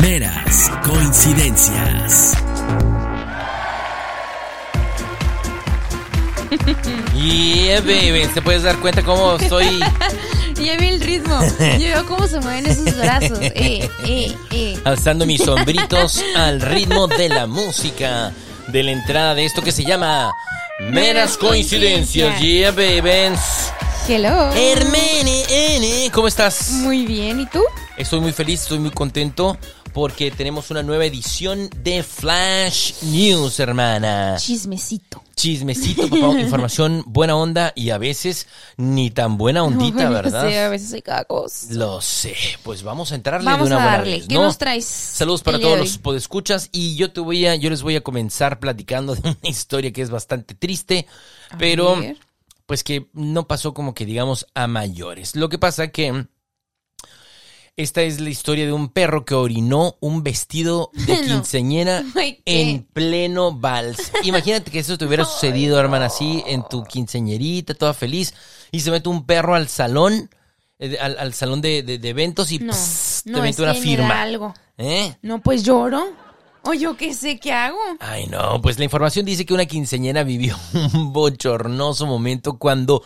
Meras coincidencias. Yeah, baby. ¿Te puedes dar cuenta cómo soy? Ya vi el ritmo. Yo veo cómo se mueven esos brazos. Eh, eh, eh. Alzando mis sombritos al ritmo de la música. De la entrada de esto que se llama Meras coincidencias. Yeah, baby. Hello. Hermene, N, ¿cómo estás? Muy bien. ¿Y tú? Estoy muy feliz, estoy muy contento porque tenemos una nueva edición de Flash News, hermana. Chismecito. Chismecito, papá, información buena onda y a veces ni tan buena ondita, ¿verdad? Sí, a veces hay cada cosa. Lo sé, pues vamos a entrarle Vamos de una a buena darle. vez, ¿Qué ¿no? nos traes? Saludos para todos los podescuchas y yo te voy a, yo les voy a comenzar platicando de una historia que es bastante triste, A pero ver. pues que no pasó como que digamos a mayores. Lo que pasa que esta es la historia de un perro que orinó un vestido de No. ¿qué? en pleno vals. Imagínate que eso te hubiera sucedido, hermana, así en tu quinceañerita, toda feliz, y se mete un perro al salón, eh, al, al salón de, de- de eventos y No, pss, no, te mete una firma. algo. ¿Eh? No, pues lloro. O yo qué sé qué hago. Ay, no, pues la información dice que una quinceañera vivió un bochornoso momento cuando,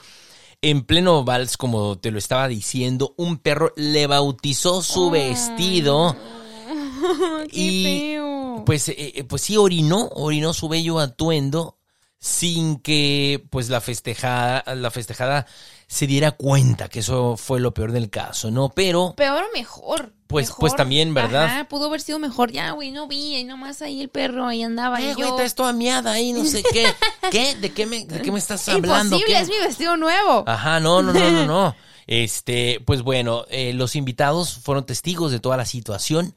en pleno vals, como te lo estaba diciendo, un perro le bautizó su vestido. qué y feo. pues, eh, eh, pues sí, orinó, orinó su bello atuendo sin que pues la festejada, la festejada se diera cuenta que eso fue lo peor del caso, ¿no? Pero Peor o mejor. Pues- Mejor. pues también, ¿verdad? Ajá, pudo haber sido mejor. Ya, güey, no vi. Ahí nomás ahí el perro, ahí andaba. Eh, y güey, yo... traes toda miada ahí, no sé qué. ¿Qué? ¿De qué me, de qué me estás hablando? Imposible, ¿Qué? Es mi vestido nuevo. Ajá, no, no, no, no, no. Este, pues bueno, eh, los invitados fueron testigos de toda la situación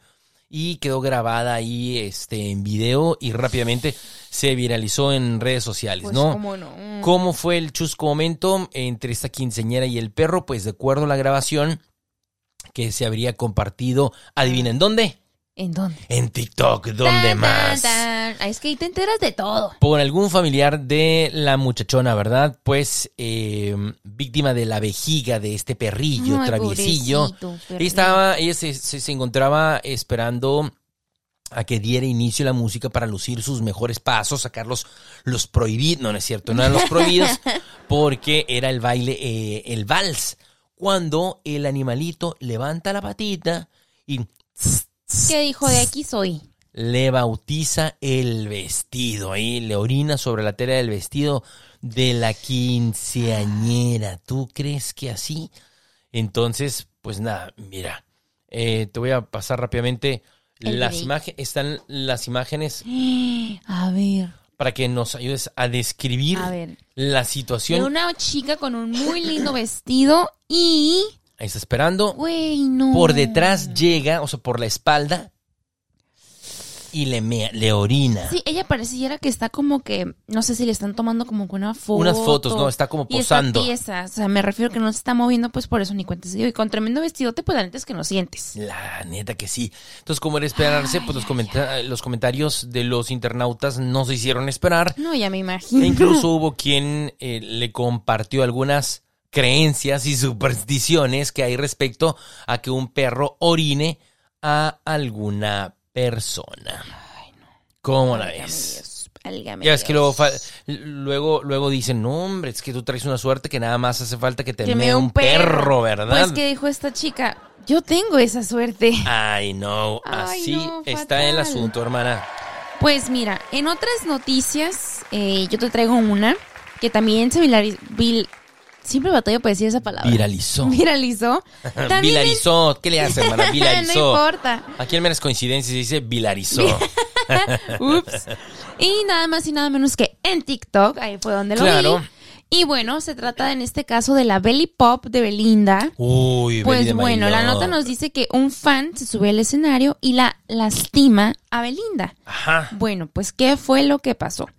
y quedó grabada ahí este, en video y rápidamente se viralizó en redes sociales, Pues, ¿no? cómo no. ¿Cómo fue el chusco momento entre esta quinceñera y el perro? Pues de acuerdo a la grabación que se habría compartido, adivinen dónde? ¿En dónde? En TikTok, ¿dónde Tan, más? tan. Es que ahí te enteras de todo. por algún familiar de la muchachona, ¿verdad? Pues eh, víctima de la vejiga de este perrillo Ay, traviesillo. perrillo. estaba, ella se, se- se encontraba esperando a que diera inicio la música para lucir sus mejores pasos, sacar los, los prohibidos, no, no es cierto, no eran los prohibidos, porque era el baile, eh, el vals, cuando el animalito levanta la patita y ¿Qué dijo? De aquí soy. le bautiza el vestido ahí, le orina sobre la tela del vestido de la quinceañera. ¿Tú crees que así? Entonces, pues nada, mira, eh, te voy a pasar rápidamente El las imágenes, están las imágenes A ver. Para que nos ayudes a describir A ver. la De situación. una chica con un muy lindo vestido y. Ahí está esperando. Güey, no. Por detrás llega, o sea, por la espalda y le, mea- le orina. Sí, ella pareciera que está como que. No sé si le están tomando como que una foto. Unas fotos, no, está como Y posando. tiesa, o sea, me refiero que no se está moviendo, pues por eso ni dio. Y con tremendo vestidote, pues la neta es que no sientes. La neta que sí. Entonces, como era esperarse, pues los, comenta- los comentarios de los internautas no se hicieron esperar. No, ya me imagino. E incluso hubo quien eh, le compartió algunas creencias y supersticiones que hay respecto a que un perro orine a alguna persona. ¿Cómo la Válgame ves? Dios, válgame Ya ves que Dios. luego, fa- luego, luego dicen, no hombre, es que tú traes una suerte que nada más hace falta que te Que mee un perro, ¿verdad? Pues que dijo esta chica, yo tengo esa suerte. Ay, no, Ay, así no, está el asunto, hermana. Pues mira, en otras noticias, eh, yo te traigo una que también se. Siempre batallo para decir esa palabra. Viralizó. Viralizó. También Vilarizó. ¿Qué le hace, hermana? Vilarizó. no importa. Aquí en menos coincidencias se dice vilarizó. Ups. Y nada más y nada menos que en TikTok, ahí fue donde lo Claro. vi. Y bueno, se trata en este caso de la Belly Pop de Belinda. Uy, Pues bueno, la nota nos dice que un fan se sube al escenario y la lastima a Belinda. Ajá. Bueno, pues ¿qué fue lo que pasó?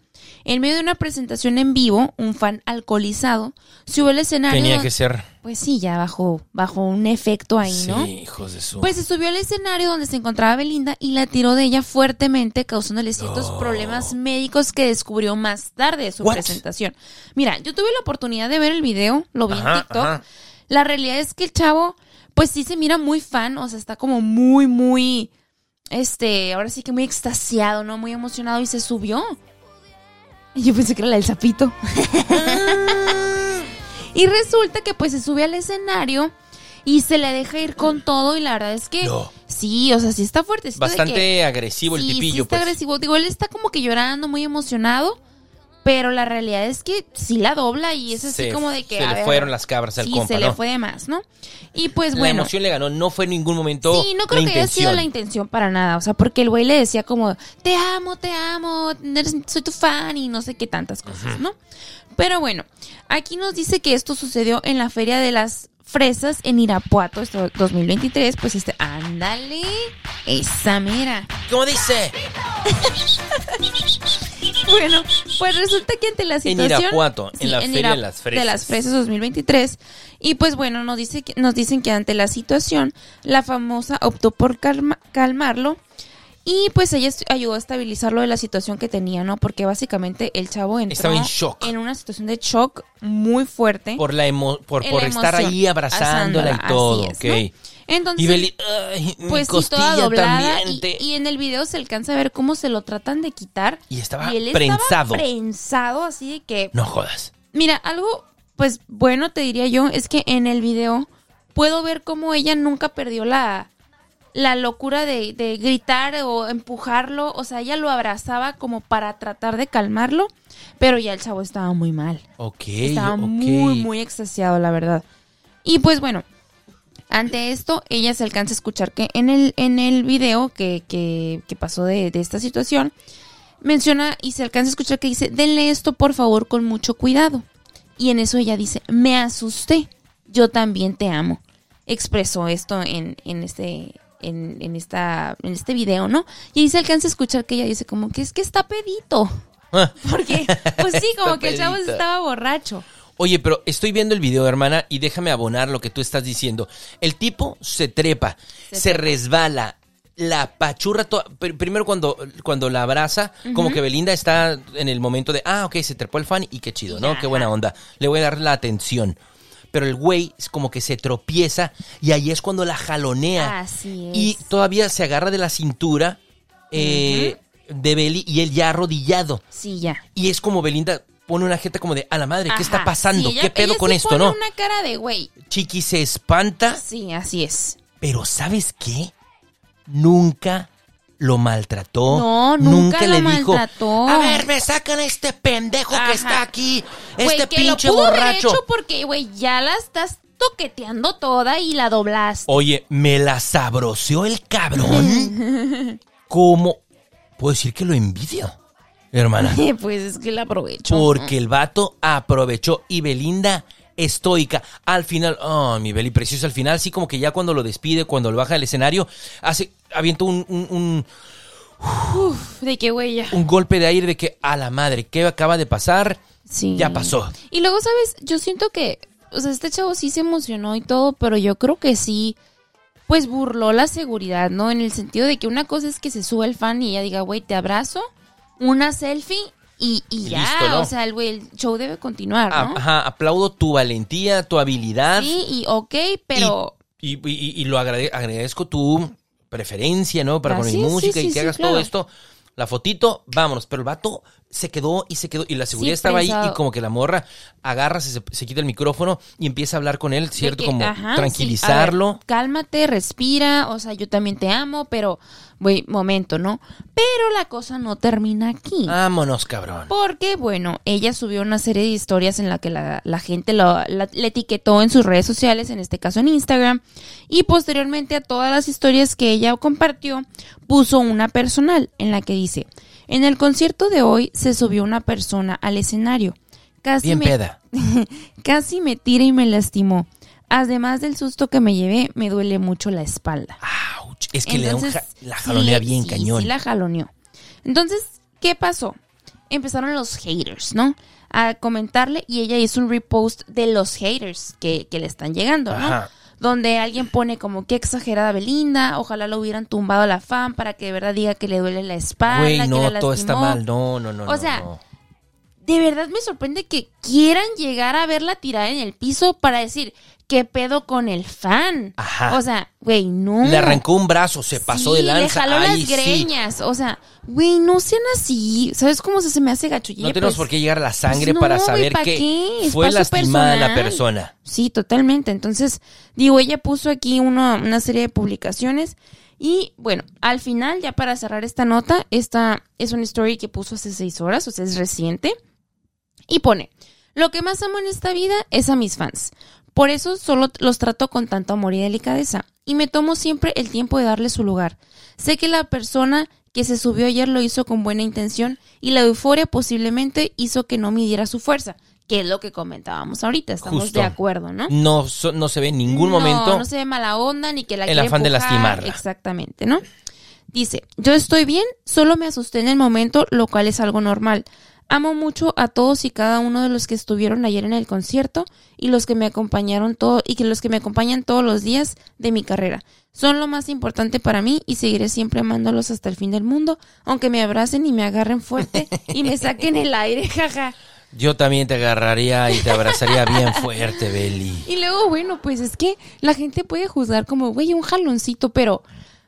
En medio de una presentación en vivo, un fan alcoholizado subió al escenario. Tenía que ser. Pues sí, ya bajo, bajo un efecto ahí, Sí, ¿no? hijos de su. Pues se subió al escenario donde se encontraba Belinda y la tiró de ella fuertemente, causándole ciertos No. problemas médicos que descubrió más tarde de su What? presentación. Mira, yo tuve la oportunidad de ver el video, lo vi Ajá, en TikTok. ajá. La realidad es que el chavo, pues sí se mira muy fan, o sea, está como muy, muy, este, ahora sí que muy extasiado, ¿no? Muy emocionado y se subió. Yo pensé que era la del sapito. y resulta que pues se sube al escenario y se le deja ir con todo y la verdad es que No. sí, o sea, sí está fuerte. Bastante agresivo el sí, tipillo, sí está pues. agresivo. Digo, él está como que llorando, muy emocionado, pero la realidad es que sí la dobla y es así Se- como de que se le ver, fueron las cabras al sí, compa, se le fue de más, ¿no? Y pues La bueno, emoción le ganó, no fue en ningún momento Sí, no creo la que haya sido la intención para nada. O sea, porque el güey le decía como, te amo, te amo, soy tu fan y no sé qué tantas cosas, ¿no? Pero bueno, aquí nos dice que esto sucedió en la Feria de las Fresas en Irapuato, esto 2023. Pues este, ándale, esa mera. ¿Cómo dice? Bueno, pues resulta que ante la En situación... Irapuato, en la Feria de las Fresas. De las Fresas 2023. Y pues bueno, nos, dice que, nos dicen que ante la situación, la famosa optó por calma- calmarlo. Y pues ella ayudó a estabilizarlo de la situación que tenía, ¿no? Porque básicamente el chavo entró Estaba en shock. en una situación de shock muy fuerte. Por la emo- por, en por la estar ahí abrazándola y así todo, es, ok. Entonces, Y Beli, ay, mi pues sí, toda doblada y, también. te- y en el video se alcanza a ver cómo se lo tratan de quitar. Y estaba él prensado. Estaba prensado, así de que... No jodas. Mira, algo, pues bueno, te diría yo, es que en el video puedo ver cómo ella nunca perdió la, la locura de, de gritar o empujarlo. O sea, ella lo abrazaba como para tratar de calmarlo, pero ya el chavo estaba muy mal. Ok, Estaba muy, muy extasiado, la verdad. Y pues bueno, ante esto, ella se alcanza a escuchar que en el, en el video que, que, que pasó de, de esta situación, menciona y se alcanza a escuchar que dice, denle esto por favor con mucho cuidado. Y en eso ella dice, me asusté, yo también te amo. Expresó esto en, en este... En, en esta, en este video, ¿no? Y ahí se alcanza a escuchar que ella dice como que es que está pedito. Ah. Porque, pues sí, como que el chavo estaba borracho. Oye, pero estoy viendo el video, hermana, y déjame abonar lo que tú estás diciendo. El tipo se trepa, se, Se resbala, la pachurra. to- pr- Primero cuando, cuando la abraza, como que Belinda está en el momento de, ah, ok, se trepó el fan y qué chido, ¿no? Ajá. Qué buena onda. Le voy a dar la atención. Pero el güey es como que se tropieza y ahí es cuando la jalonea. Así es. Y todavía se agarra de la cintura eh, de Beli y él ya arrodillado. Sí, ya. Y es como Belinda pone una jeta como de, a la madre, ¿qué está pasando? sí, ella- ¿Qué pedo ella con sí esto, pone no? una cara de güey. Chiqui se espanta, Sí, así es. pero ¿sabes qué? Nunca lo maltrató. No, nunca lo le dijo, maltrató. a ver, me sacan a este pendejo Ajá. que está aquí, Güey, este que pinche lo pudo haber borracho. hecho porque, güey, ya la estás toqueteando toda y la doblaste. Oye, me la sabroseó el cabrón. ¿Cómo? Puedo decir que lo envidio, hermana. pues es que la aprovecho. Porque el vato aprovechó y Belinda estoica. Al final, oh, mi Beli precioso, al final sí como que ya cuando lo despide, cuando lo baja del escenario, hace, avienta un, un, un- Uf, de qué ya. un golpe de aire de que a la madre, ¿qué acaba de pasar? Sí. Ya pasó. Y luego, ¿sabes? Yo siento que, o sea, este chavo sí se emocionó y todo, pero yo creo que sí, pues burló la seguridad, ¿no? En el sentido de que una cosa es que se suba el fan y ella diga, güey, te abrazo, una selfie y, y Y ya. listo, ¿no? O sea, el el show debe continuar, Ah, ¿no? Ajá, aplaudo tu valentía, tu habilidad. Sí, y ok, pero... Y, y- lo agrade- agradezco tu preferencia, ¿no? Para con Así mi es, sí, música sí, y que hagas claro. todo esto. La fotito, vámonos. Pero el vato se quedó y se quedó. Y la seguridad Sí, estaba ahí y como que la morra agarra, se, se quita el micrófono y empieza a hablar con él, ¿cierto? que, como ajá, tranquilizarlo. ver, cálmate, respira, o sea, yo también te amo, pero, güey, momento, ¿no? Pero la cosa no termina aquí. Vámonos, cabrón. Porque, bueno, ella subió una serie de historias en la que la, la gente lo, la- le etiquetó en sus redes sociales, en este caso en Instagram, y posteriormente a todas las historias que ella compartió, puso una personal en la que dice, en el concierto de hoy se subió una persona al escenario. Casi Bien me, peda. casi me tira y me lastimó. Además del susto que me llevé, me duele mucho la espalda. Ouch, Es que le da un Entonces, ja- la jalonea sí, bien sí, cañón. Sí, la jaloneó. Entonces, ¿qué pasó? Empezaron los haters, ¿no? A comentarle y ella hizo un repost de los haters que, que le están llegando, ¿no? Ajá. Donde alguien pone como qué exagerada Belinda, ojalá lo hubieran tumbado a la fan para que de verdad diga que le duele la espalda. Güey, que no, la todo está mal. No, no, no. O no, sea, no. De verdad me sorprende que quieran llegar a verla tirada en el piso para decir, ¿qué pedo con el fan? Ajá. O sea, güey, no. Le arrancó un brazo, se pasó Sí, de lanza. Le jaló Ay, las sí. greñas. O sea, güey, no sean así. ¿Sabes cómo se, se me hace gachullilla? No tenemos Pues, por qué llegar a la sangre pues no, para saber ¿pa' que fue lastimada la persona. Sí, totalmente. Entonces, digo, ella puso aquí una, una serie de publicaciones. Y bueno, al final, ya para cerrar esta nota, esta es una story que puso hace seis horas, o sea, es reciente. Y pone, lo que más amo en esta vida es a mis fans. Por eso solo los trato con tanto amor y delicadeza. Y me tomo siempre el tiempo de darle su lugar. Sé que la persona que se subió ayer lo hizo con buena intención y la euforia posiblemente hizo que no midiera su fuerza, que es lo que comentábamos ahorita. Estamos Justo. de acuerdo, ¿no? No, so- no se ve en ningún No, momento. No se ve mala onda ni que la el quiere afán de lastimarla. Exactamente, ¿no? Dice, yo estoy bien, solo me asusté en el momento, lo cual es algo normal. Amo mucho a todos y cada uno de los que estuvieron ayer en el concierto y los que me acompañaron todo y que los que me acompañan todos los días de mi carrera. Son lo más importante para mí y seguiré siempre amándolos hasta el fin del mundo, aunque me abracen y me agarren fuerte y me saquen el aire, jaja. Yo también te agarraría y te abrazaría bien fuerte, Beli. Y luego, bueno, pues es que la gente puede juzgar como, güey, un jaloncito, pero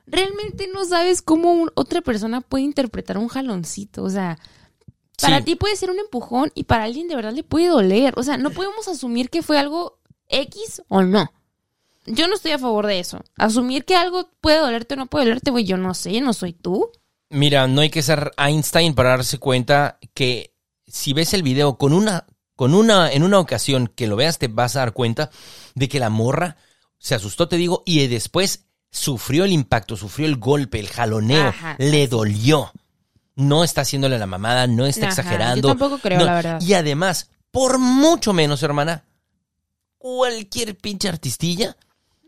realmente no sabes cómo un- otra persona puede interpretar un jaloncito. O sea, para Sí. ti puede ser un empujón y para alguien de verdad le puede doler. O sea, no podemos asumir que fue algo X o no. Yo no estoy a favor de eso. Asumir que algo puede dolerte o no puede dolerte, güey, yo no sé, no soy tú. Mira, no hay que ser Einstein para darse cuenta que si ves el video con una, con una, en una ocasión que lo veas, te vas a dar cuenta de que la morra se asustó, te digo, y después sufrió el impacto, sufrió el golpe, el jaloneo, Ajá, le dolió. No está haciéndole la mamada, no está Ajá, exagerando. yo tampoco creo, No, la verdad. Y además, por mucho menos, hermana, cualquier pinche artistilla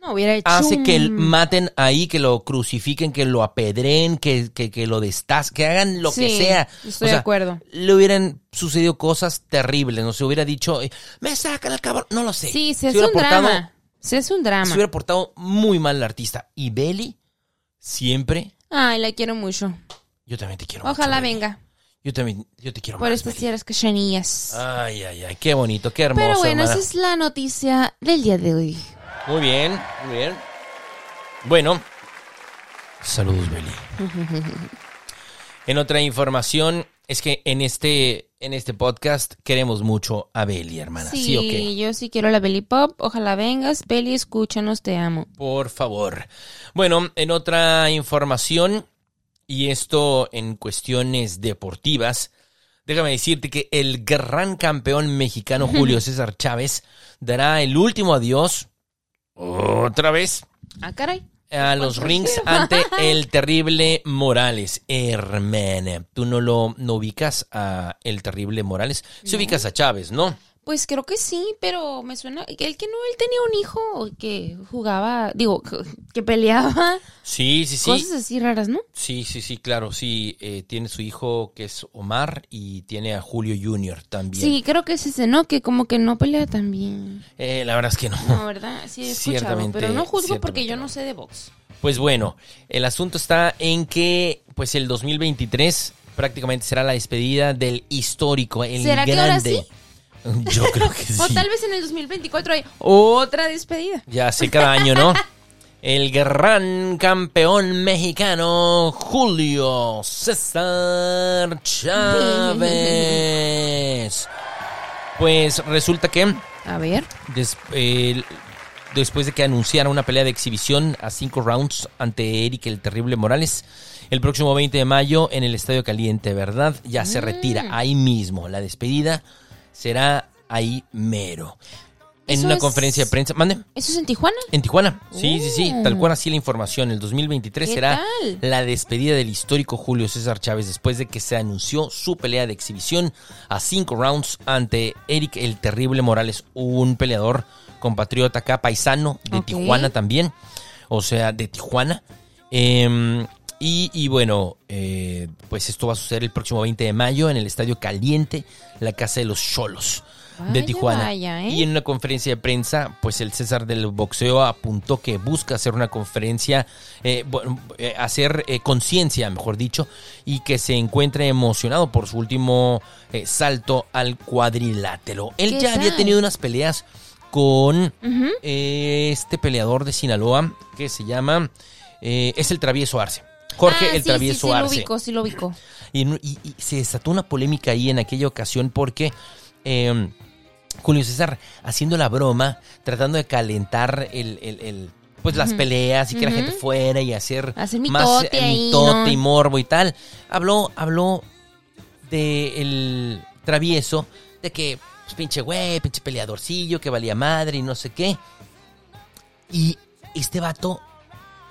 No hubiera hecho hace que un- maten ahí, que lo crucifiquen, que lo apedren, que, que, que lo destaz, que hagan lo que sea. Estoy de acuerdo. Le hubieran sucedido cosas terribles, no se hubiera dicho, me sacan el cabrón, no lo sé. Sí, se hace un portado- drama. Se hace un drama. Se hubiera portado muy mal el artista. Y Belly, siempre, Ay, la quiero mucho. Yo también te quiero Ojalá mucho, venga. Yo también, yo te quiero Por más, estas tierras cachanillas. Ay, ay, ay, qué bonito, qué hermoso. Pero bueno, hermana. esa es la noticia del día de hoy. Muy bien, muy bien. Bueno, saludos, Beli. en otra información, es que en este, en este podcast queremos mucho a Beli, hermana. ¿Sí, Sí, o qué? yo sí quiero la Belly Pop. Ojalá vengas. Belly, escúchanos, te amo. Por favor. Bueno, en otra información, y esto en cuestiones deportivas, déjame decirte que el gran campeón mexicano Julio César Chávez dará el último adiós, otra vez, Ah, caray. a los rings ante el terrible Morales. Hermana, tú no lo no ubicas a el terrible Morales. Se ubicas a Chávez, ¿no? Pues creo que sí, pero me suena. El que no, él tenía un hijo que jugaba, digo, que peleaba. Sí, sí, sí. Cosas así raras, ¿no? Sí, sí, sí, claro. Sí, eh, tiene su hijo que es Omar y tiene a Julio Junior también. Sí, creo que es ese, ¿no? Que como que no pelea tan bien. Eh, la verdad es que no. No, ¿verdad? Sí, he escuchado. Ciertamente, Pero no juzgo porque yo no. sé de box. Pues bueno, el asunto está en que pues el 2023 prácticamente será la despedida del histórico, el ¿Será que ahora grande. sí? Yo creo que sí. O tal vez en el 2024 hay otra despedida. Ya sé cada año, ¿no? El gran campeón mexicano Julio César Chávez. Pues resulta que A ver. des- después de que anunciara una pelea de exhibición a cinco rounds ante Eric el Terrible Morales, el próximo 20 de mayo en el Estadio Caliente, ¿verdad? Ya se retira Mm. ahí mismo. La despedida será ahí mero. En una es- conferencia de prensa. Mande. ¿Eso es en Tijuana? En Tijuana, sí, sí, sí, tal cual así la información. El 2023 ¿Qué será tal? la despedida del histórico Julio César Chávez después de que se anunció su pelea de exhibición a cinco rounds ante Eric el Terrible Morales, un peleador compatriota acá, paisano de. Tijuana también, o sea, de Tijuana. Em, y, y bueno, eh, pues esto va a suceder el próximo 20 de mayo en el Estadio Caliente, la Casa de los Cholos de Vaya, Tijuana. vaya, ¿eh? Y en una conferencia de prensa, pues el César del boxeo apuntó que busca hacer una conferencia, eh, bueno, eh, hacer eh, conciencia, mejor dicho, y que se encuentre emocionado por su último salto al cuadrilátero. Él ¿Qué ya había tenido unas peleas con este peleador de Sinaloa que se llama, es el Travieso Arce. Jorge Ah, el sí, Travieso sí, sí, lo Arce. ubico, sí lo ubico. Y, en- y- y se desató una polémica ahí en aquella ocasión porque eh, Julio César haciendo la broma, tratando de calentar el, el- el, pues las peleas y que la gente fuera y hacer Hacer más mitote eh, ahí, mitote ¿no? y morbo y tal. Habló, habló de el travieso, de que pues, pinche güey, pinche peleadorcillo, que valía madre y no sé qué. Y este vato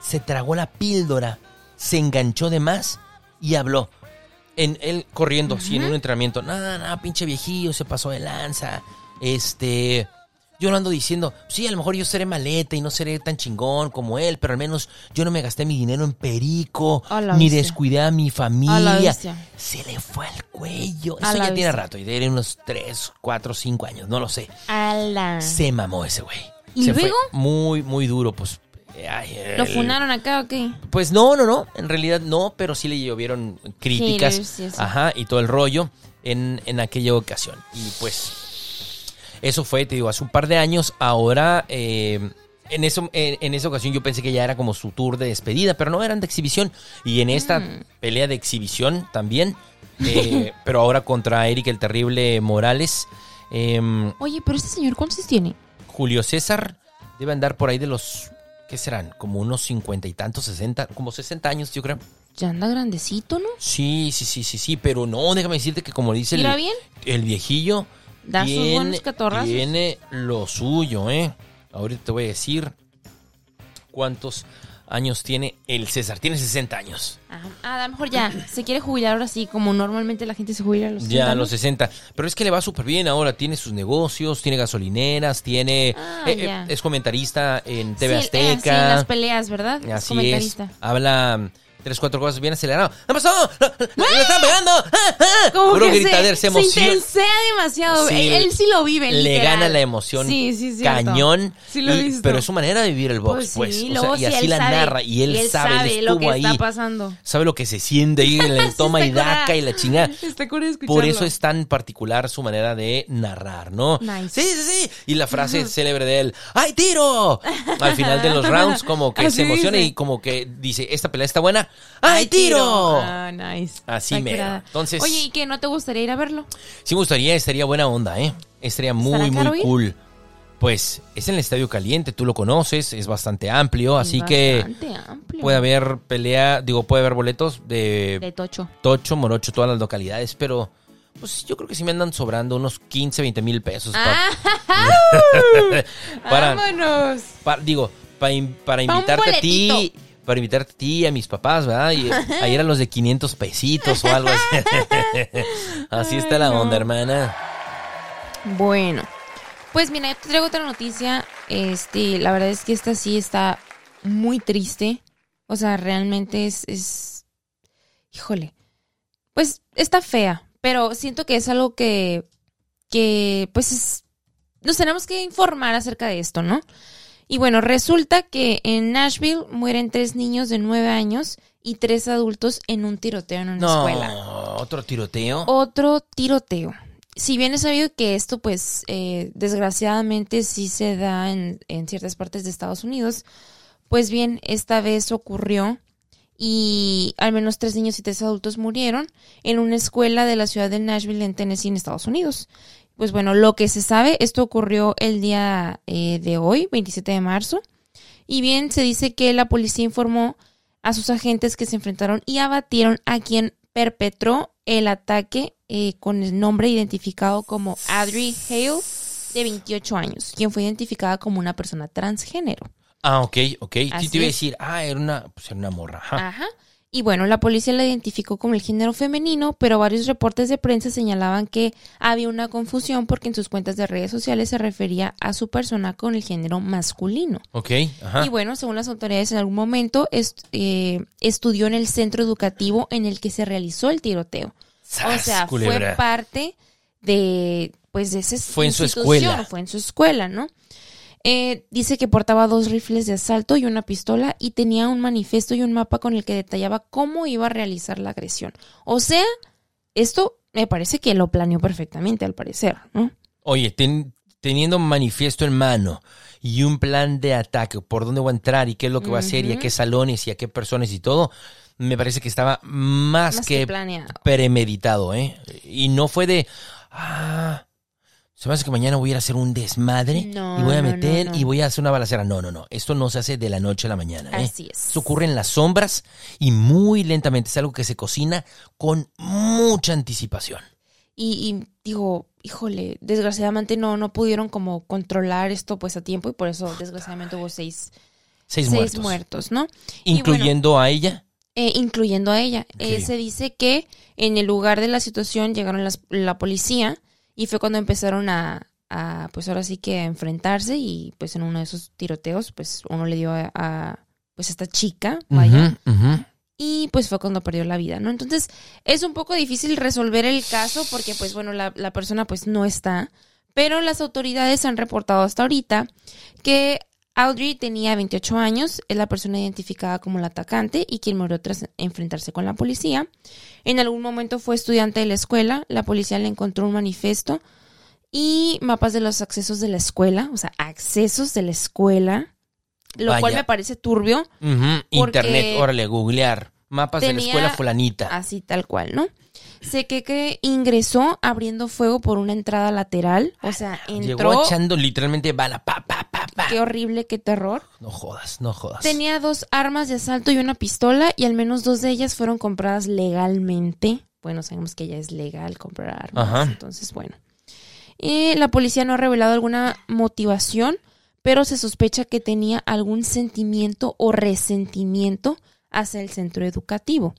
se tragó la píldora, se enganchó de más y habló. En él corriendo, así en un entrenamiento. No, no, pinche viejillo, se pasó de lanza. Este. Yo lo ando diciendo, sí, a lo mejor yo seré maleta y no seré tan chingón como él, pero al menos yo no me gasté mi dinero en perico, ni descuidé a mi familia. Se le fue al cuello. A Eso ya tiene rato, y de unos 3, 4, 5 años, no lo sé. Se mamó ese güey. ¿Y Se fue luego? muy, muy duro, pues. ¿Lo funaron acá o qué? Pues no, no, no. En realidad no, pero sí le llovieron críticas. Haters. Ajá, y todo el rollo en, en aquella ocasión. Y pues. Eso fue, te digo, hace un par de años. Ahora. eh, en, eso, en, en esa ocasión yo pensé que ya era como su tour de despedida, pero no, eran de exhibición. Y en esta Mm. pelea de exhibición también, eh, pero ahora contra Eric el Terrible Morales, em, Oye, pero este señor, ¿cuántos tiene? Julio César debe andar por ahí de los, ¿qué serán? Como unos cincuenta y tantos, sesenta, como sesenta años yo creo. Ya anda grandecito, ¿no? Sí, sí, sí, sí, sí, pero no, déjame decirte que como dice ¿Mira el, bien? el viejillo, Da sus buenos catorrazos. tiene lo suyo, ¿eh? Ahorita te voy a decir cuántos años tiene el César. Tiene 60 años. Ajá. Ah, a lo mejor ya se quiere jubilar ahora sí, como normalmente la gente se jubila a los Ya a 60, los ¿no? 60. Pero es que le va súper bien ahora. Tiene sus negocios, tiene gasolineras, tiene... Ah, eh, eh, es comentarista en TV Sí, eh, Azteca. sí, en las peleas, ¿verdad? Así es. comentarista. Habla tres, cuatro cosas bien acelerado. ¿Qué pasó? ¡Le están pegando! ¡Ah, ah! Como Puro que se, se emociona. intensea demasiado. Sí, él, él sí lo vive, Le literal. gana la emoción Sí, sí, cañón. Sí lo y-. Pero es su manera de vivir el box, Pues pues. sí, O sea, luego y sí, así él la sabe. narra. Y él, sabe, él lo que ahí. está pasando. Sabe lo que se siente ahí en el toma y daca y la chingada. Está. Por eso es tan particular su manera de narrar, ¿no? Nice. Sí, sí, sí. Y la frase célebre de él, ¡ay, tiro! Al final de los rounds, como que Así se emociona dice. y como que dice, esta pelea está buena, ¡ay, tiro! Ah, nice. Así curada. Entonces- Oye, ¿y qué? ¿No te gustaría ir a verlo? Sí me gustaría, estaría buena onda, ¿eh? Estaría muy, ¿Estará caro muy ir? cool. Pues es en el Estadio Caliente, tú lo conoces, es bastante amplio, así que Bastante amplio. puede haber pelea, digo, puede haber boletos de De tocho. Tocho, Morocho, todas las localidades, pero pues yo creo que sí me andan sobrando unos 15, 20 mil pesos. ¡Ah! para, ¡Vámonos! digo, para Pa' un invitarte a ti. Para invitarte a ti y a mis papás, ¿verdad? Y ahí eran los de 500 pesitos o algo así. así está la no. onda, hermana. Bueno, pues mira, yo te traigo otra noticia. Este, la verdad es que esta sí está muy triste. O sea, realmente es, es, híjole, pues está fea, pero siento que es algo que, que, pues es, nos tenemos que informar acerca de esto, ¿no? Y bueno, resulta que en Nashville mueren tres niños de nueve años y tres adultos en un tiroteo en una No, escuela otro tiroteo. otro tiroteo. Si bien es sabido que esto, pues, eh, desgraciadamente sí se da en, en ciertas partes de Estados Unidos, pues bien, esta vez ocurrió y al menos tres niños y tres adultos murieron en una escuela de la ciudad de Nashville, en Tennessee, en Estados Unidos. Pues bueno, lo que se sabe, esto ocurrió el día eh, de hoy, 27 de marzo, y bien se dice que la policía informó a sus agentes que se enfrentaron y abatieron a quien perpetró el ataque eh, con el nombre identificado como Adri Hale, de 28 años, quien fue identificada como una persona transgénero. Ah, ok, ok. Sí te iba a decir, ah, era una, pues era una morra. ajá. Ajá. Y bueno, la policía la identificó como el género femenino, pero varios reportes de prensa señalaban que había una confusión porque en sus cuentas de redes sociales se refería a su persona con el género masculino. Ok, ajá. Y bueno, según las autoridades, en algún momento est- eh, estudió en el centro educativo en el que se realizó el tiroteo. O sea, culebra. fue parte de, pues, de esa Fue en su escuela. Fue en su escuela, ¿no? Eh, dice que portaba dos rifles de asalto y una pistola y tenía un manifiesto y un mapa con el que detallaba cómo iba a realizar la agresión. O sea, esto me parece que lo planeó perfectamente, al parecer, ¿no? Oye, ten- teniendo manifiesto en mano y un plan de ataque, por dónde va a entrar y qué es lo que va a hacer y a qué salones y a qué personas y todo, me parece que estaba más, Más que que, premeditado, ¿eh? Y no fue de, ah, se me hace que mañana voy a hacer un desmadre No, y voy a no, meter no, no. y voy a hacer una balacera. No, no, no. Esto no se hace de la noche a la mañana, ¿eh? Así es. Esto ocurre en las sombras y muy lentamente. Es algo que se cocina con mucha anticipación. Y, y digo, híjole, desgraciadamente no, no pudieron como controlar esto pues a tiempo y por eso desgraciadamente hubo seis, Seis, seis muertos. muertos, ¿no? Bueno, Incluyendo a ella. eh, incluyendo a ella. Eh, se dice que en el lugar de la situación llegaron las- la policía y fue cuando empezaron a, a, pues ahora sí que a enfrentarse y pues en uno de esos tiroteos pues uno le dio a, a, pues a esta chica, vaya, ujú. y pues fue cuando perdió la vida, ¿no? Entonces es un poco difícil resolver el caso porque pues bueno, la, la persona pues no está, pero las autoridades han reportado hasta ahorita que Audrey tenía 28 años, es la persona identificada como la atacante y quien murió tras enfrentarse con la policía. En algún momento fue estudiante de la escuela, la policía le encontró un manifiesto y mapas de los accesos de la escuela, o sea, accesos de la escuela, lo cual me parece turbio. Internet, órale, googlear. Mapas de la escuela fulanita. Así tal cual, ¿no? Sé que, que ingresó abriendo fuego por una entrada lateral. O sea, Llegó entró. echando literalmente bala. Pa, pa, pa, pa. Qué horrible, qué terror. No jodas, no jodas. Tenía dos armas de asalto y una pistola, y al menos dos de ellas fueron compradas legalmente. Bueno, sabemos que ya es legal comprar armas. Ajá. Entonces, bueno. Eh, la policía no ha revelado alguna motivación, pero se sospecha que tenía algún sentimiento o resentimiento hacia el centro educativo,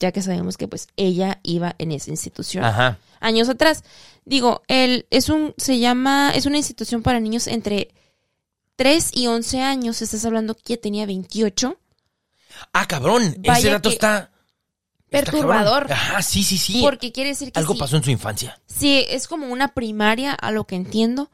ya que sabemos que pues ella iba en esa institución Ajá. años atrás. Digo, él es un, se llama, es una institución para niños entre 3 y 11 años. Estás hablando que tenía 28. Ah, cabrón. Ese dato está. está Perturbador. cabrón. Ajá, sí, sí, sí. Porque quiere decir que Algo sí, pasó en su infancia. sí, es como una primaria, a lo que entiendo.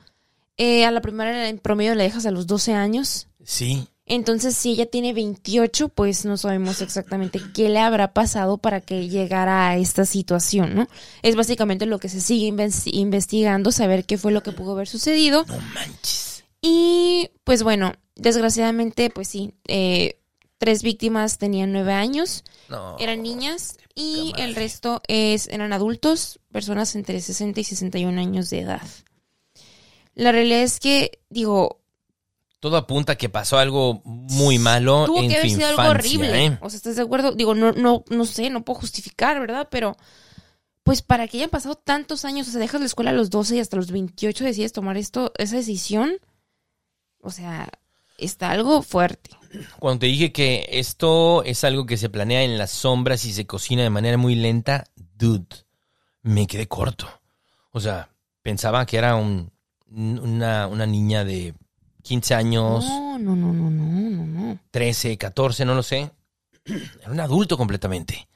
Eh, a la primaria en promedio la dejas a los 12 años. Sí. Entonces, si ella tiene 28, pues no sabemos exactamente qué le habrá pasado para que llegara a esta situación, ¿no? Es básicamente lo que se sigue inves- investigando, saber qué fue lo que pudo haber sucedido. No manches. Y pues bueno, desgraciadamente, pues sí, eh, tres víctimas tenían nueve años, No. eran niñas y el resto es, eran adultos, personas entre 60 y 61 años de edad. La realidad es que, digo, Todo apunta a que pasó algo muy malo tuvo en que haber sido algo horrible. ¿eh? O sea, ¿estás de acuerdo? Digo, no, no, no sé, no puedo justificar, ¿verdad? Pero, pues para que hayan pasado tantos años, o sea, dejas la escuela a los 12 y hasta los 28 decides tomar esto, esa decisión, o sea, está algo fuerte. Cuando te dije que esto es algo que se planea en las sombras y se cocina de manera muy lenta, dude, me quedé corto. O sea, pensaba que era un, una, una niña de 15 años, No, no, no, no, no, no, no. 13, 14, no lo sé. Era un adulto completamente.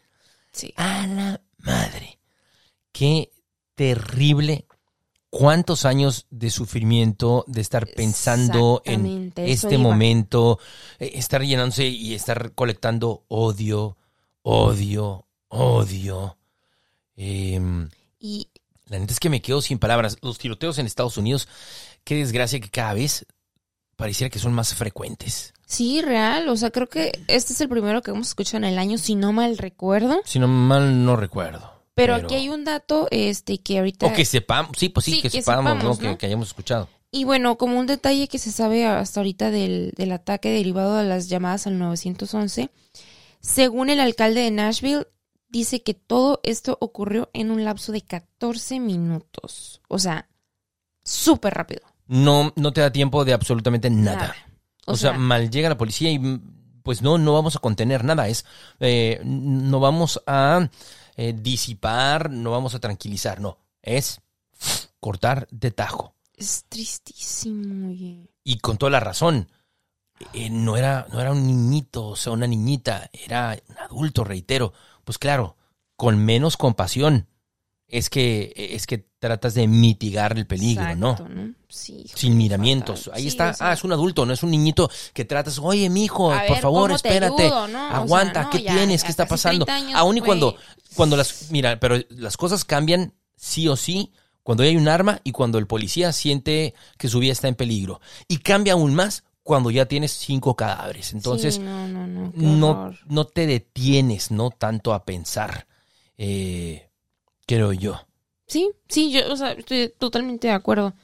Sí. A la madre. Qué terrible. ¿Cuántos años de sufrimiento, de estar pensando en este iba. momento, eh, estar llenándose y estar colectando odio, odio, odio? Em, Y la neta es que me quedo sin palabras. Los tiroteos en Estados Unidos, qué desgracia que cada vez pareciera que son más frecuentes. sí, real, o sea, creo que este es el primero que hemos escuchado en el año, si no mal recuerdo. Si no mal no recuerdo. Pero, aquí hay un dato, este, que ahorita... O que sepamos, sí, pues sí, Sí, que, que sepamos, sepamos, ¿no? Que, ¿no? que hayamos escuchado. Y bueno, como un detalle que se sabe hasta ahorita del, del ataque derivado de las llamadas al 911, según el alcalde de Nashville, dice que todo esto ocurrió en un lapso de 14 minutos. O sea, súper rápido. No, no te da tiempo de absolutamente nada. O, sea, mal llega la policía y mm, pues no, no vamos a contener nada. Es, eh, no vamos a eh, disipar, no vamos a tranquilizar, no. Es cortar de tajo. es tristísimo. oye. Y con toda la razón. Eh, no, era, no era un niñito, o sea, una niñita, era un adulto, reitero. Pues claro, con menos compasión. Es que, es que tratas de mitigar el peligro, ¿no? Exacto, ¿no? Sí, hijo, Sin miramientos. fatal. Ahí Sí, está. o sea, ah, es un adulto, no es un niñito que tratas. Oye, mijo, A por ver, favor, ¿cómo te espérate. ayudo, no? O sea, Aguanta, no, ¿qué ya- tienes? ya ¿Qué está pasando? 30 años, Aún y cuando, cuando las. Mira, pero las cosas cambian sí o sí cuando hay un arma y cuando el policía siente que su vida está en peligro. Y cambia aún más cuando ya tienes cinco cadáveres. Entonces, Sí, no, no, no. no te detienes, no tanto a pensar, eh, creo yo. Sí, sí, yo o sea, estoy totalmente de acuerdo.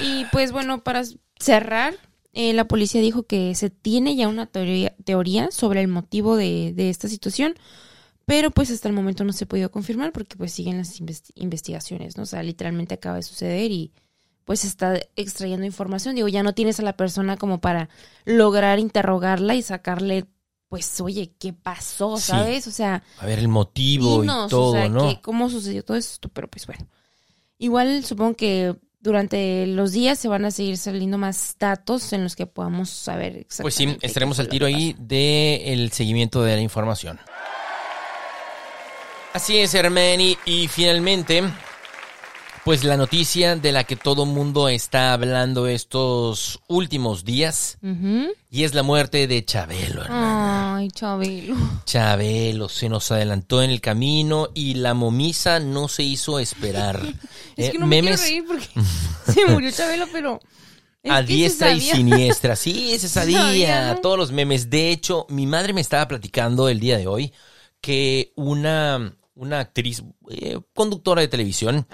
Y pues bueno, para cerrar, eh, la policía dijo que se tiene ya una teoría, teoría sobre el motivo de, de esta situación, pero pues hasta el momento no se ha podido confirmar porque pues siguen las investi- investigaciones, ¿no? O sea, literalmente acaba de suceder y pues está extrayendo información. Digo, ya no tienes a la persona como para lograr interrogarla y sacarle, pues, oye, ¿qué pasó? Sí. ¿Sabes? O sea, A ver el motivo dinos, y todo, o sea, ¿no? que cómo sucedió todo esto, pero pues bueno. Igual supongo que durante los días se van a seguir saliendo más datos en los que podamos saber exactamente. Pues sí, estaremos al tiro ahí del seguimiento de la información. Así es, Hermani. Y finalmente, pues la noticia de la que todo mundo está hablando estos últimos días, y es la muerte de Chabelo. hermano. Ay, Chabelo. Chabelo se nos adelantó en el camino y la momisa no se hizo esperar. Es Eh, que no me memes quiero reír porque se murió Chabelo, pero... a diestra y siniestra. Sí, se sabía, ¿no? Todos los memes. De hecho, mi madre me estaba platicando el día de hoy que una, una actriz, eh, conductora de televisión,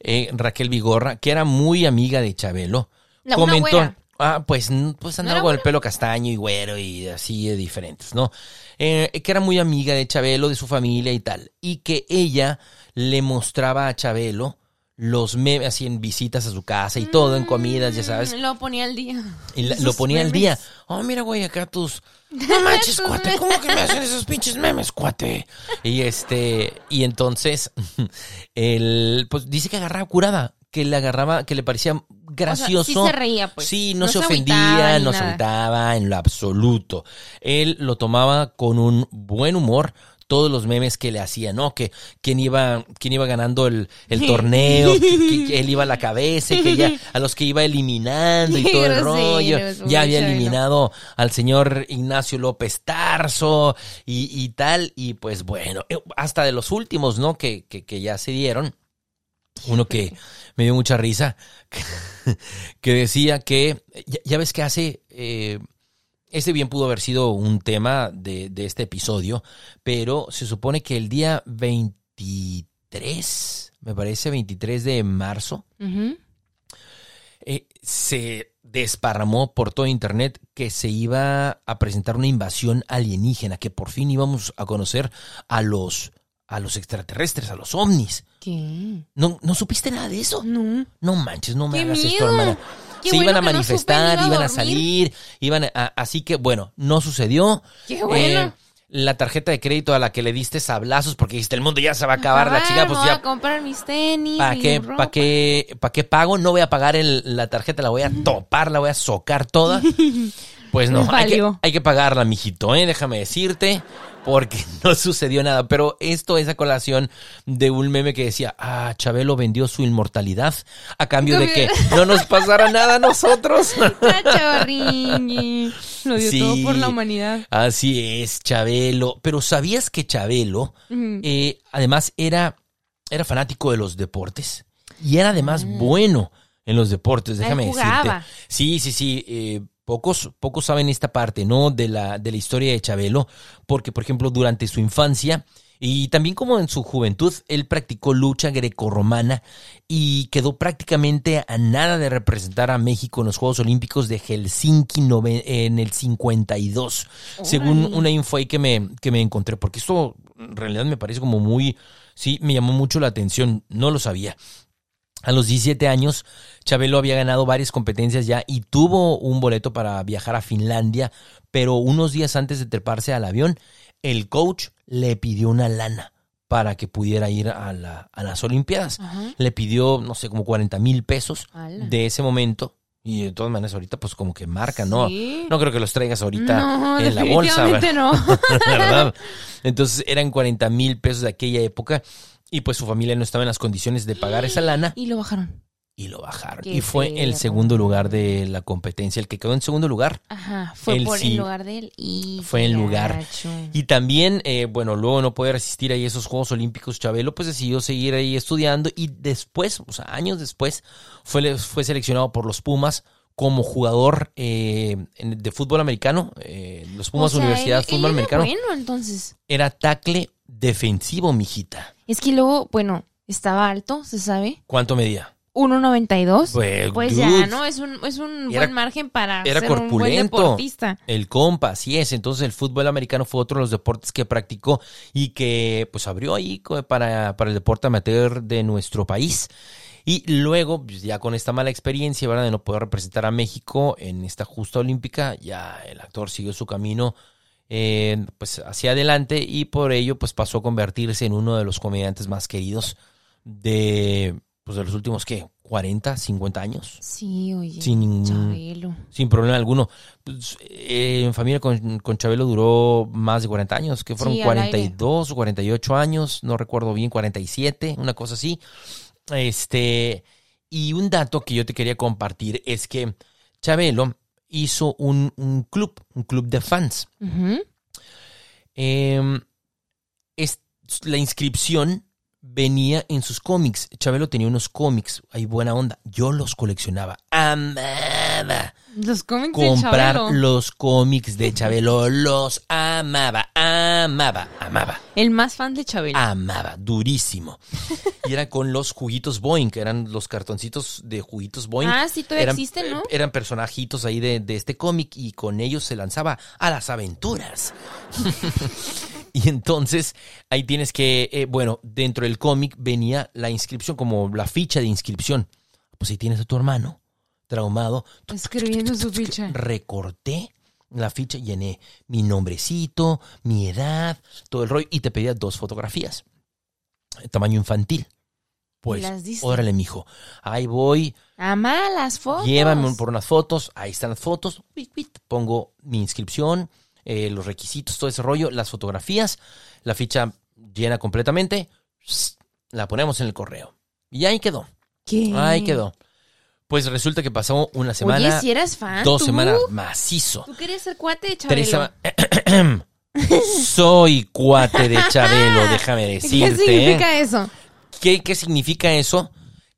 eh, Raquel Vigorra, que era muy amiga de Chabelo, una comentó. Ah, pues, pues andaba era con el pelo castaño y güero y así de diferentes, ¿no? Eh, que era muy amiga de Chabelo, de su familia y tal. Y que ella le mostraba a Chabelo los memes, así en visitas a su casa y todo, en comidas, ya sabes. Mm, Lo ponía al día. Y la- Esos lo ponía al día. Oh, mira, güey, acá tus. No manches, cuate. ¿Cómo que me hacen esos pinches memes, cuate? Y este. Y entonces. Él, pues dice que agarraba curada. Que le agarraba, que le parecía gracioso. sí se reía, pues. Sí, no, No se se ofendía, no se nada. agüitaba en lo absoluto. Él lo tomaba con un buen humor. Todos los memes que le hacían, ¿no? Que quién iba, quién iba ganando el, el torneo, que, que él iba a la cabeza, y que ya a los que iba eliminando y todo el rollo. Ya había eliminado al señor Ignacio López Tarso y, y tal. Y pues bueno, eh, hasta de los últimos, ¿no? Que, que, que ya se dieron. Uno que me dio mucha risa, que decía que, ya, ya ves que hace, eh, este bien pudo haber sido un tema de, de este episodio, pero se supone que el día 23, me parece 23 de marzo, eh, se desparramó por todo internet que se iba a presentar una invasión alienígena, que por fin íbamos a conocer a los, a los extraterrestres, a los ovnis. ¿Qué? ¿No, ¿No supiste nada de eso? No. No manches, no me ¡Qué hagas esto, hermana. Qué Se bueno iban a no manifestar, a iban a salir, iban a, a- así que bueno, no sucedió. ¡Qué bueno! Eh, la tarjeta de crédito a la que le diste sablazos porque dijiste el mundo ya se va a acabar, la chica, pues voy ya a comprar mis tenis. ¿Para qué, ropa. pa qué, pa qué pago? No voy a pagar el- la tarjeta, la voy a topar, la voy a socar toda. Pues no, hay que, hay que pagarla, mijito, ¿eh? déjame decirte, porque no sucedió nada. Pero esto es a colación de un meme que decía, ah, Chabelo vendió su inmortalidad a cambio de que no nos pasara nada a nosotros. Lo dio Sí. todo por la humanidad. Así es, Chabelo. Pero ¿sabías que Chabelo, eh, además, era, era fanático de los deportes? Y era además bueno en los deportes, déjame decirte. Sí, sí, sí. eh, pocos, pocos saben esta parte, ¿no? De la, de la historia de Chabelo. Porque, por ejemplo, durante su infancia y también como en su juventud, él practicó lucha grecorromana y quedó prácticamente a nada de representar a México en los Juegos Olímpicos de Helsinki en el 52, según Órale. una info ahí que me, que me encontré, porque esto en realidad me parece como muy, sí, me llamó mucho la atención, no lo sabía. A los 17 años, Chabelo había ganado varias competencias ya y tuvo un boleto para viajar a Finlandia, pero unos días antes de treparse al avión, el coach le pidió una lana para que pudiera ir a, la- a las Olimpiadas. Ajá. Le pidió, no sé, como 40 mil pesos Ala. de ese momento. Y de todas maneras, ahorita, pues como que marca, ¿no? Sí. No creo que los traigas ahorita No, en la bolsa, definitivamente no. ¿verdad? Entonces eran 40 mil pesos de aquella época y pues su familia no estaba en las condiciones de pagar esa lana. Y lo bajaron. y lo bajaron. Qué y fue el segundo lugar de la competencia. El que quedó en segundo lugar Ajá, fue por sí el lugar de él y fue en lugar. Y también, eh, bueno, luego no puede resistir ahí esos Juegos Olímpicos. Chabelo pues decidió seguir ahí estudiando y después, o sea, años después, fue, fue seleccionado por los Pumas como jugador eh, de fútbol americano. eh, los Pumas O sea, Universidad él- Fútbol él Americano. bueno, entonces. Era tackle defensivo, mijita. Es que luego, bueno, estaba alto, ¿se sabe? ¿Cuánto medía? 1.92. Pues, Pues dude, ya, ¿no? Es un, es un Era- buen margen para era ser un buen corpulento. deportista. El compa, así es. Entonces el fútbol americano fue otro de los deportes que practicó y que pues abrió ahí para, para el deporte amateur de nuestro país. Y luego, pues, ya con esta mala experiencia, ¿verdad? De no poder representar a México en esta justa olímpica, ya el actor siguió su camino eh, pues hacia adelante y por ello pues pasó a convertirse en uno de los comediantes más queridos de, pues, de los últimos, ¿qué? 40, 50 años. Sí, oye. Sin ningún- Chabelo. Sin problema alguno. Pues, eh, en familia con, con Chabelo duró más de 40 años, que fueron Sí, al 42 o 48 años, no recuerdo bien, 47, una cosa así. Este, y un dato que yo te quería compartir es que Chabelo hizo un, un club, un club de fans. Eh, es, la inscripción venía en sus cómics. Chabelo tenía unos cómics, hay buena onda. Yo los coleccionaba. Amaba Los cómics de comprar Chabelo. los cómics de Chabelo. Los amaba, amaba, amaba, El más fan de Chabelo. amaba, durísimo. Y era con los juguitos Boeing, que eran los cartoncitos de juguitos Boeing. ah, sí, todavía eran, existen, ¿no? eran personajitos ahí de, de este cómic y con ellos se lanzaba a las aventuras. y entonces ahí tienes que, eh, bueno, dentro del cómic venía la inscripción, como la ficha de inscripción. Pues si tienes a tu hermano traumado, Escribiendo su ficha. recorté la ficha, llené mi nombrecito, mi edad, todo el rollo y te pedía dos fotografías. Tamaño infantil. Pues, las órale, mijo. Ahí voy, Amá, las fotos. Llévame por unas fotos, ahí están las fotos, pongo mi inscripción, eh, los requisitos, todo ese rollo, las fotografías, la ficha llena completamente, la ponemos en el correo. Y ahí quedó, ¿Qué? ahí quedó. Pues resulta que pasó una semana, Oye, si eras fan, dos ¿tú? semanas macizo. ¿Tú querías ser cuate de Chabelo? Tres. Soy cuate de Chabelo, déjame ¿Qué decirte. ¿eh? significa eso? ¿Qué, qué significa eso?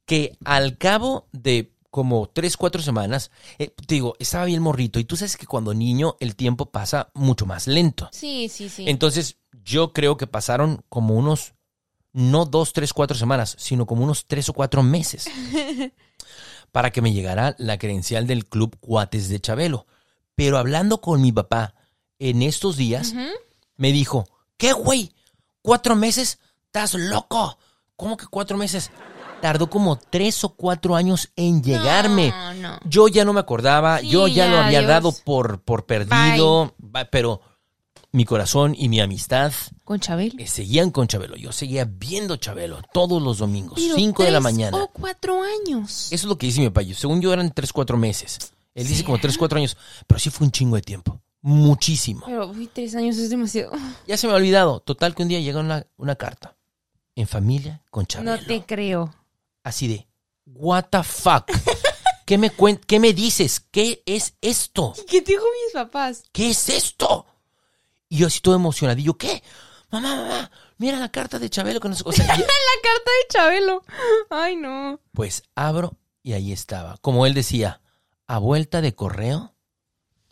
Que al cabo de como tres, cuatro semanas, eh, te digo, estaba bien morrito y tú sabes que cuando niño el tiempo pasa mucho más lento. Sí, sí, sí. Entonces yo creo que pasaron como unos, no dos, tres, cuatro semanas, sino como unos tres o cuatro meses para que me llegara la credencial del Club Cuates de Chabelo. Pero hablando con mi papá en estos días, me dijo, ¿qué, güey? ¿Cuatro meses? ¿Estás loco? ¿Cómo que cuatro meses? Tardó como tres o cuatro años en llegarme. No, no. Yo ya no me acordaba, Sí, yo ya, lo había dado por, por perdido, pero mi corazón y mi amistad Con Chabelo. eh, seguían con Chabelo. Yo seguía viendo Chabelo todos los domingos, Pero cinco de la mañana. o cuatro años. Eso es lo que dice mi papá. Yo- Según yo eran tres, cuatro meses. Él dice como tres, cuatro años, pero sí fue un chingo de tiempo. Muchísimo. Pero, uy, tres años es demasiado. Ya se me ha olvidado. Total que un día llega una, una carta. En familia con Chabelo. No te creo. Así de, what the fuck? ¿Qué me, cuen- ¿Qué me dices? ¿Qué es esto? ¿Qué te dijo mis papás? ¿Qué es esto? Y yo así todo emocionadillo. ¿Qué? Mamá, mamá, mira la carta de Chabelo. Que no sé- o sea, La carta de Chabelo. Ay, no. pues abro y ahí estaba. Como él decía, a vuelta de correo,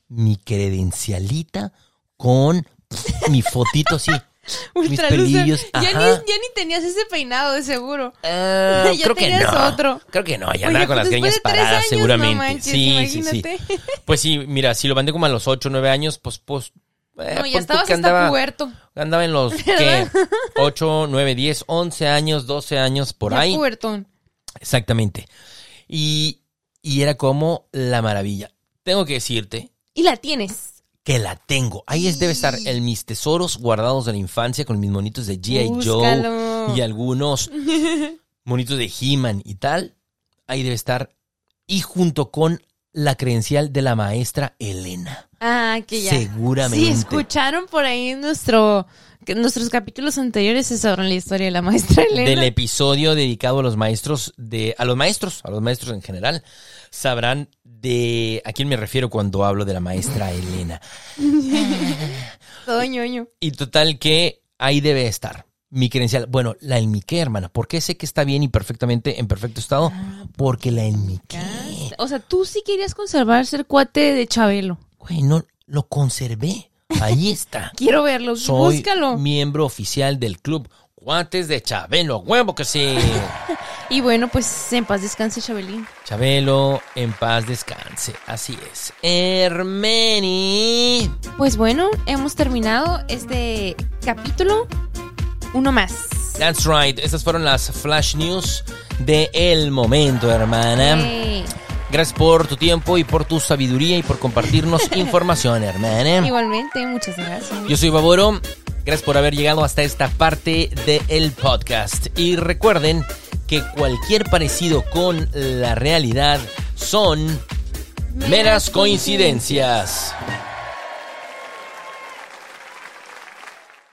mi credencialita con mi fotito así. Mis Ultra pelillos, Ya ni, ya ni tenías ese peinado, de seguro. Ah, Ya creo que tenías no. otro. Creo que no, ya Oye, andaba con pues las greñas paradas años, no seguramente. manches, sí, sí, sí. Pues sí, mira, si lo mandé como a los 8 o 9 años, pues, pues. eh, No, ya estabas que hasta andaba, puberto. andaba en los, ¿qué? 8, 9, 10, 11 años, 12 años, por Ya ahí. pubertón. Exactamente. Y, y era como la maravilla. Tengo que decirte Y la tienes. Que la tengo. Ahí es, debe estar en mis tesoros guardados de la infancia con mis monitos de G.I. Joe y algunos monitos de He-Man y tal. Ahí debe estar. Y junto con la credencial de la maestra Elena. Ah, que ya. Seguramente. Sí, escucharon por ahí nuestro nuestros capítulos anteriores se sabrán la historia de la maestra Elena. Del episodio dedicado a los maestros, de, a los maestros, a los maestros en general, sabrán de a quién me refiero cuando hablo de la maestra Elena. Todo ñoño. Y total que ahí debe estar mi credencial. Bueno, la enmiqué, hermana. ¿Por qué sé que está bien y perfectamente en perfecto estado? Porque la enmiqué. O sea, tú sí querías conservar ser cuate de Chabelo. Güey, no, lo conservé. Ahí está. Quiero verlo, Soy búscalo. miembro oficial del club Cuates de Chabelo. Huevo que sí. Y bueno, pues en paz descanse Chabelín. Chabelo, en paz descanse. Así es. Hermeni. Pues bueno, hemos terminado este capítulo. Uno más. That's right. Estas fueron las flash news de el momento, hermana. Eh, Gracias por tu tiempo y por tu sabiduría y por compartirnos información, hermana. igualmente, muchas gracias. Yo soy Baboro. Gracias por haber llegado hasta esta parte del podcast. Y recuerden que cualquier parecido con la realidad son meras coincidencias.